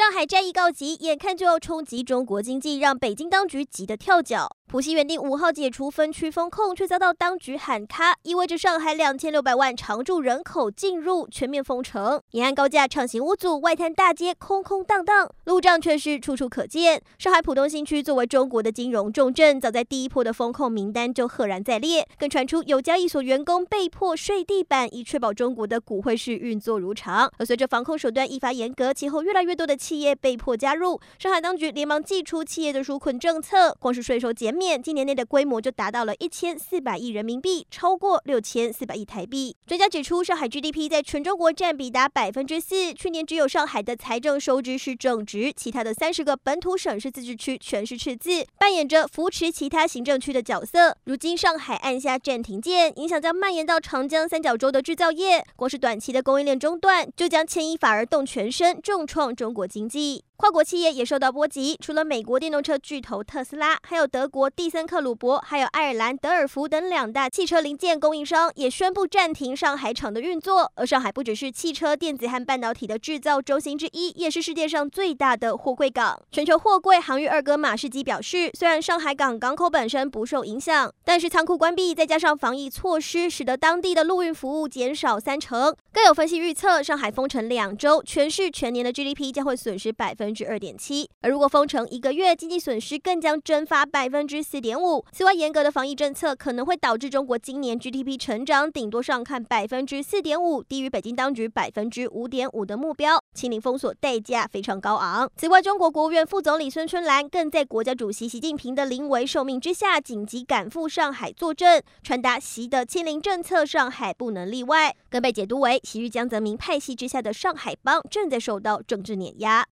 上海战役告急，眼看就要冲击中国经济，让北京当局急得跳脚。浦西原定五号解除分区封控，却遭到当局喊卡，意味着上海两千六百万常住人口进入全面封城。沿岸高架畅行无阻，外滩大街空空荡荡，路障却是处处可见。上海浦东新区作为中国的金融重镇，早在第一波的封控名单就赫然在列，更传出有交易所员工被迫睡地板，以确保中国的股汇市运作如常。而随着防控手段愈发严格，其后越来越多的企业被迫加入，上海当局连忙祭出企业的纾困政策，光是税收减免，今年内的规模就达到了一千四百亿人民币，超过六千四百亿台币。专家指出，上海 GDP 在全中国占比达百分之四，去年只有上海的财政收支是正值，其他的三十个本土省市自治区全是赤字，扮演着扶持其他行政区的角色。如今上海按下暂停键，影响将蔓延到长江三角洲的制造业，光是短期的供应链中断，就将牵一发而动全身，重创中国经济。跨国企业也受到波及，除了美国电动车巨头特斯拉，还有德国蒂森克鲁伯，还有爱尔兰德尔福等两大汽车零件供应商也宣布暂停上海厂的运作。而上海不只是汽车、电子和半导体的制造中心之一，也是世界上最大的货柜港。全球货柜航运二哥马士基表示，虽然上海港港口本身不受影响，但是仓库关闭，再加上防疫措施，使得当地的陆运服务减少三成。更有分析预测，上海封城两周，全市全年的 GDP 将会损失百分分之二点七。而如果封城一个月，经济损失更将蒸发百分之四点五。此外，严格的防疫政策可能会导致中国今年 GDP 成长顶多上看百分之四点五，低于北京当局百分之五点五的目标。清零封锁代价非常高昂。此外，中国国务院副总理孙春兰更在国家主席习近平的临危受命之下，紧急赶赴上海坐镇，传达习的清零政策，上海不能例外。更被解读为。其余江泽民派系之下的上海帮正在受到政治碾压。